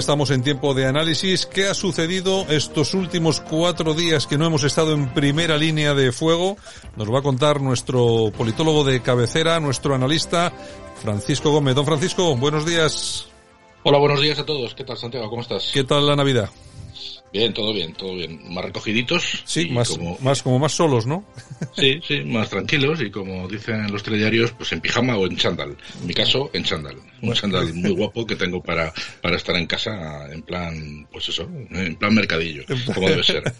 estamos en tiempo de análisis. ¿Qué ha sucedido estos últimos cuatro días que no hemos estado en primera línea de fuego? Nos va a contar nuestro politólogo de cabecera, nuestro analista, Francisco Gómez. Don Francisco, buenos días. Hola, buenos días a todos. ¿Qué tal, Santiago? ¿Cómo estás? ¿Qué tal la Navidad? Bien, todo bien, todo bien. Más recogiditos. Sí, más como... más como más solos, ¿no? Sí, sí, más tranquilos y como dicen los telediarios, pues en pijama o en chándal. En mi caso, en chándal. Un chándal muy guapo que tengo para, para estar en casa en plan, pues eso, en plan mercadillo, como debe ser.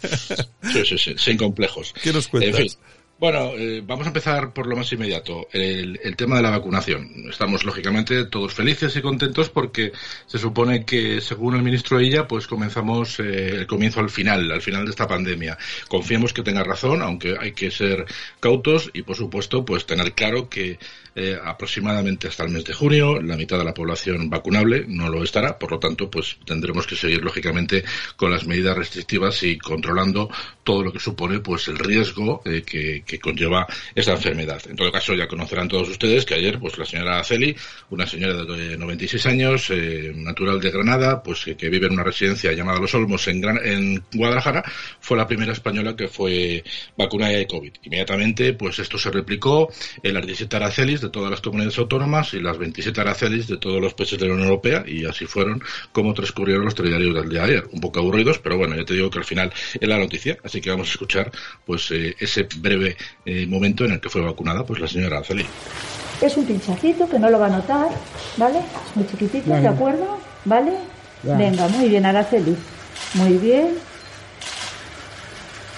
Sí, sí, sí, sin complejos. ¿Qué nos cuentas? En fin, bueno, eh, vamos a empezar por lo más inmediato, el, tema de la vacunación. Estamos lógicamente todos felices y contentos porque se supone que, según el ministro ella, pues comenzamos eh, el comienzo al final, al final de esta pandemia. Confiemos que tenga razón, aunque hay que ser cautos y, por supuesto, pues tener claro que eh, aproximadamente hasta el mes de junio la mitad de la población vacunable no lo estará, por lo tanto, pues tendremos que seguir lógicamente con las medidas restrictivas y controlando todo lo que supone pues el riesgo que, que, conlleva esta enfermedad. En todo caso, ya conocerán todos ustedes que ayer, pues la señora Celi, una señora de 96 años, eh, natural de Granada, pues que, que, vive en una residencia llamada Los Olmos en, Gran, en Guadalajara, fue la primera española que fue vacunada de COVID. Inmediatamente, pues esto se replicó en las 17 aracelis de todas las comunidades autónomas y las 27 aracelis de todos los países de la Unión Europea y así fueron como transcurrieron los telediarios del día de ayer. Un poco aburridos, pero bueno, ya te digo que al final es la noticia, así que vamos a escuchar pues eh, ese breve eh, momento en el que fue vacunada pues la señora Araceli. Es un pinchacito que no lo va a notar, ¿vale? Es muy chiquitito, ¿de acuerdo? ¿Vale? Ya. Venga, muy bien, Araceli. Muy bien.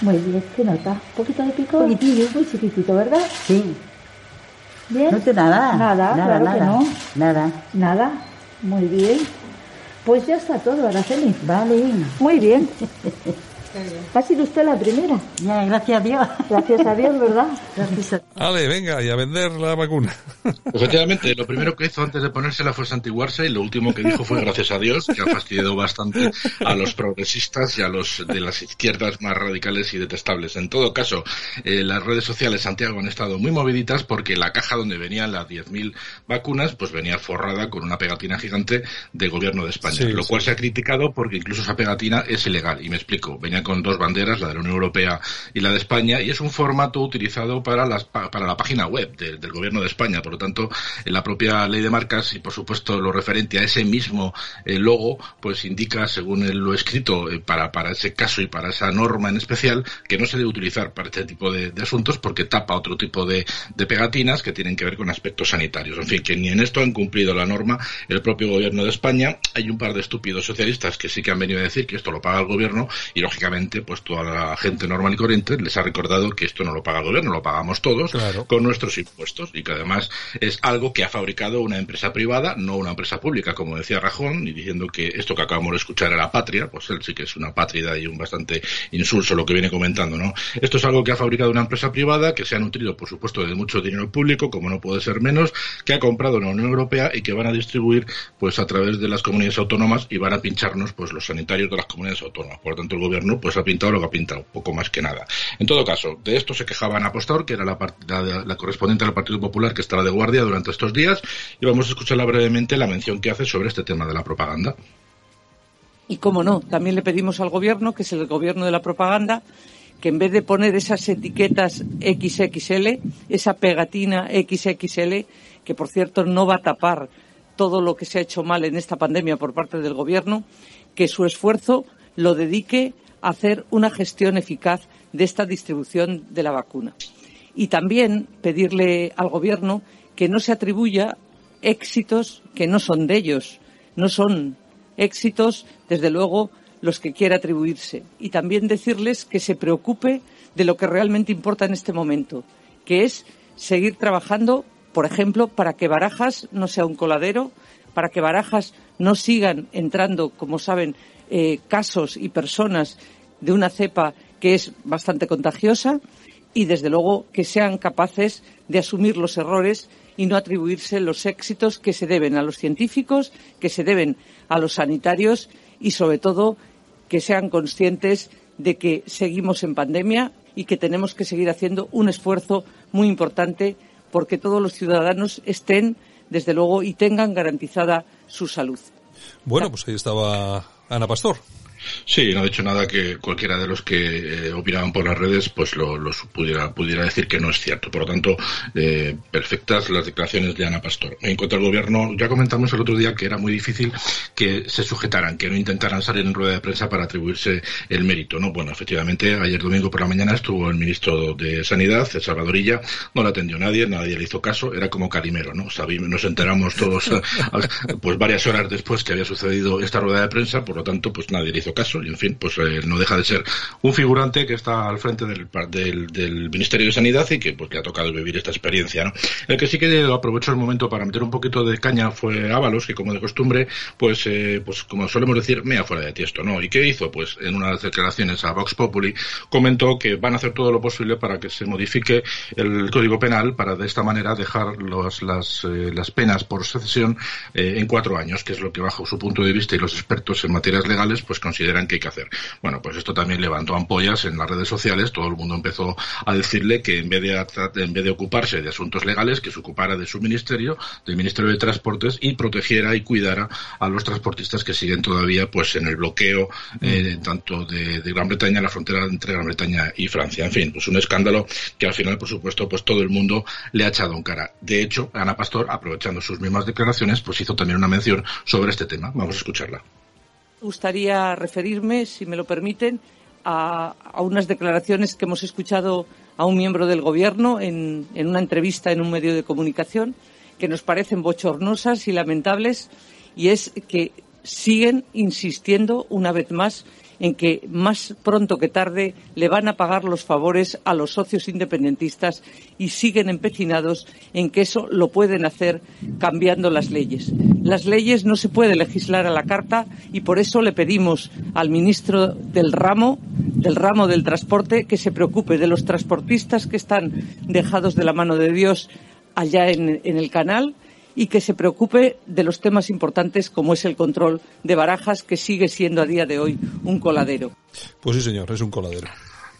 Muy bien, ¿qué nota? ¿Un poquito de pico? Un poquitillo. Muy chiquitito, ¿verdad? Sí. ¿Bien? No te nada. Nada, nada, claro nada. que no. Nada. Nada. Muy bien. Pues ya está todo, Araceli. Vale. Muy bien. Ha sido usted la primera. Ya, gracias a Dios. Gracias a Dios, ¿verdad? Gracias a... Ale, venga, y a vender la vacuna. Efectivamente, lo primero que hizo antes de ponérsela fue santiguarse y lo último que dijo fue gracias a Dios, que ha fastidiado bastante a los progresistas y a los de las izquierdas más radicales y detestables. En todo caso, eh, las redes sociales Santiago han estado muy moviditas porque la caja donde venían las 10.000 vacunas, pues venía forrada con una pegatina gigante del gobierno de España, sí, lo cual sí. se ha criticado porque incluso esa pegatina es ilegal. Y me explico, venía con dos banderas, la de la Unión Europea y la de España, y es un formato utilizado para, las, para la página web de, del Gobierno de España. Por lo tanto, en la propia ley de marcas y, por supuesto, lo referente a ese mismo eh, logo, pues indica, según lo escrito, eh, para, para ese caso y para esa norma en especial, que no se debe utilizar para este tipo de, de asuntos porque tapa otro tipo de, de, pegatinas que tienen que ver con aspectos sanitarios. En fin, que ni en esto han cumplido la norma el propio Gobierno de España. Hay un par de estúpidos socialistas que sí que han venido a decir que esto lo paga el Gobierno y, lógicamente, pues toda la gente normal y corriente les ha recordado que esto no lo paga el gobierno, lo pagamos todos claro. con nuestros impuestos y que además es algo que ha fabricado una empresa privada, no una empresa pública, como decía Rajón, y diciendo que esto que acabamos de escuchar era patria, pues él sí que es una pátrida y un bastante insulso lo que viene comentando, ¿no? Esto es algo que ha fabricado una empresa privada que se ha nutrido, por supuesto, de mucho dinero público, como no puede ser menos, que ha comprado en la Unión Europea y que van a distribuir pues a través de las comunidades autónomas y van a pincharnos pues los sanitarios de las comunidades autónomas. Por lo tanto, el gobierno pues ha pintado lo que ha pintado, poco más que nada. En todo caso, de esto se quejaba Ana Pastor, que era la, la, correspondiente del Partido Popular que estaba de guardia durante estos días, y vamos a escucharla brevemente la mención que hace sobre este tema de la propaganda. Y cómo no, también le pedimos al gobierno, que es el gobierno de la propaganda, que en vez de poner esas etiquetas XXL, esa pegatina XXL, que por cierto no va a tapar todo lo que se ha hecho mal en esta pandemia por parte del gobierno, que su esfuerzo lo dedique a hacer una gestión eficaz de esta distribución de la vacuna. Y también pedirle al Gobierno que no se atribuya éxitos que no son de ellos, no son éxitos, desde luego, los que quiera atribuirse. Y también decirles que se preocupe de lo que realmente importa en este momento, que es seguir trabajando, por ejemplo, para que Barajas no sea un coladero, para que Barajas no sigan entrando, como saben, eh, casos y personas de una cepa que es bastante contagiosa y, desde luego, que sean capaces de asumir los errores y no atribuirse los éxitos que se deben a los científicos, que se deben a los sanitarios y, sobre todo, que sean conscientes de que seguimos en pandemia y que tenemos que seguir haciendo un esfuerzo muy importante porque todos los ciudadanos estén, desde luego, y tengan garantizada su salud. Bueno, pues ahí estaba Ana Pastor. Sí, no ha dicho nada que cualquiera de los que eh, opinaban por las redes pues lo, pudiera, pudiera decir que no es cierto. Por lo tanto, eh, perfectas las declaraciones de Ana Pastor. En cuanto al gobierno, ya comentamos el otro día que era muy difícil que se sujetaran, que no intentaran salir en rueda de prensa para atribuirse el mérito. ¿no? Bueno, efectivamente, ayer domingo por la mañana estuvo el ministro de Sanidad, Salvadorilla, no le atendió nadie, nadie le hizo caso, era como Calimero, ¿no? Nos enteramos todos pues varias horas después que había sucedido esta rueda de prensa, por lo tanto, pues nadie le hizo caso y en fin, pues eh, no deja de ser un figurante que está al frente del, del, Ministerio de Sanidad y que pues le ha tocado vivir esta experiencia, ¿no? El que sí que aprovecho el momento para meter un poquito de caña fue Ábalos, que como de costumbre, pues, eh, pues como solemos decir, mea fuera de tiesto, ¿no? ¿Y qué hizo? Pues en unas declaraciones a Vox Populi comentó que van a hacer todo lo posible para que se modifique el Código Penal para de esta manera dejar los, las, eh, las penas por secesión en cuatro años, que es lo que bajo su punto de vista y los expertos en materias legales pues consideran consideran que hay que hacer. Bueno, pues esto también levantó ampollas en las redes sociales, todo el mundo empezó a decirle que en vez de, en vez de ocuparse de asuntos legales, que se ocupara de su ministerio, del Ministerio de Transportes, y protegiera y cuidara a los transportistas que siguen todavía pues en el bloqueo eh, mm. tanto de, Gran Bretaña, la frontera entre Gran Bretaña y Francia. En fin, pues un escándalo que al final, por supuesto, pues todo el mundo le ha echado en cara. De hecho, Ana Pastor, aprovechando sus mismas declaraciones, pues hizo también una mención sobre este tema. Vamos a escucharla gustaría referirme, si me lo permiten, a, unas declaraciones que hemos escuchado a un miembro del Gobierno en, en una entrevista en un medio de comunicación que nos parecen bochornosas y lamentables y es que siguen insistiendo una vez más en que más pronto que tarde le van a pagar los favores a los socios independentistas y siguen empecinados en que eso lo pueden hacer cambiando las leyes. Las leyes no se puede legislar a la carta y por eso le pedimos al ministro del ramo, del ramo del transporte, que se preocupe de los transportistas que están dejados de la mano de Dios allá en, en el canal y que se preocupe de los temas importantes como es el control de barajas, que sigue siendo a día de hoy un coladero. Pues sí, señor, es un coladero.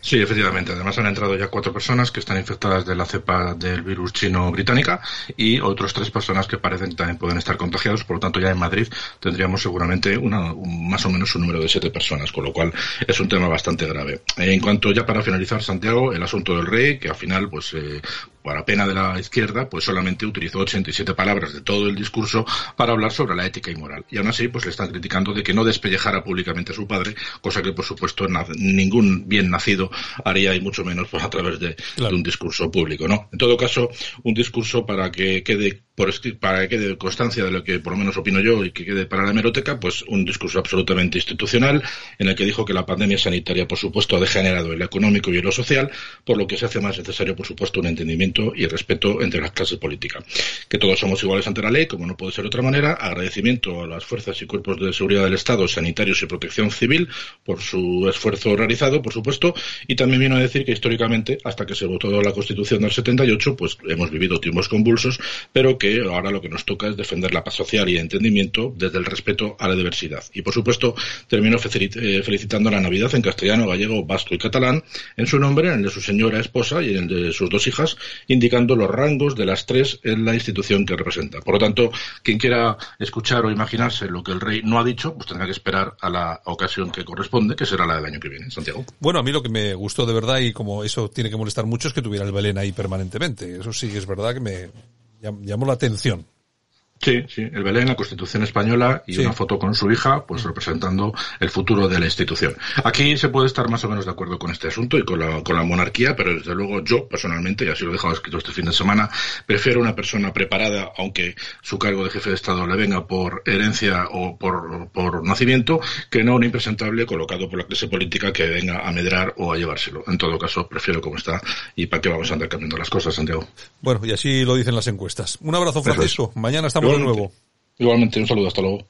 Sí, efectivamente. Además han entrado ya cuatro personas que están infectadas de la cepa del virus chino británica y otros tres personas que parecen que también pueden estar contagiados. Por lo tanto, ya en Madrid tendríamos seguramente una, más o menos un número de siete personas, con lo cual es un tema bastante grave. En cuanto ya para finalizar, Santiago, el asunto del rey, que al final, pues, eh, para pena de la izquierda, pues solamente utilizó 87 palabras de todo el discurso para hablar sobre la ética y moral. Y aún así, pues le están criticando de que no despellejara públicamente a su padre, cosa que, por supuesto, ningún bien nacido haría, y mucho menos pues, a través de, de, un discurso público, ¿no? En todo caso, un discurso para que quede por para que quede constancia de lo que por lo menos opino yo y que quede para la hemeroteca, pues un discurso absolutamente institucional en el que dijo que la pandemia sanitaria, por supuesto, ha degenerado en lo económico y en lo social, por lo que se hace más necesario, por supuesto, un entendimiento y respeto entre las clases políticas. Que todos somos iguales ante la ley, como no puede ser de otra manera, agradecimiento a las fuerzas y cuerpos de seguridad del Estado, sanitarios y protección civil por su esfuerzo realizado, por supuesto, y también vino a decir que históricamente, hasta que se votó la Constitución del 78, pues hemos vivido tiempos convulsos, pero que que ahora lo que nos toca es defender la paz social y el entendimiento desde el respeto a la diversidad. Y por supuesto, termino eh, felicitando la Navidad en castellano, gallego, vasco y catalán en su nombre, en el de su señora esposa y en el de sus dos hijas, indicando los rangos de las tres en la institución que representa. Por lo tanto, quien quiera escuchar o imaginarse lo que el rey no ha dicho, pues tendrá que esperar a la ocasión que corresponde, que será la del año que viene. Santiago. Bueno, a mí lo que me gustó de verdad y como eso tiene que molestar mucho es que tuviera el Belén ahí permanentemente. Eso sí es verdad que me, llamó la atención. Sí, sí, el Belén, la Constitución española y una foto con su hija, pues representando el futuro de la institución. Aquí se puede estar más o menos de acuerdo con este asunto y con la, con la monarquía, pero desde luego yo personalmente, y así lo he dejado escrito este fin de semana, prefiero una persona preparada, aunque su cargo de jefe de Estado le venga por herencia o por, por nacimiento, que no un impresentable colocado por la clase política que venga a medrar o a llevárselo. En todo caso, prefiero como está y para qué vamos a andar cambiando las cosas, Santiago. Bueno, y así lo dicen las encuestas. Un abrazo, Francisco. Mañana estamos nuevo. Igualmente, un saludo, hasta luego.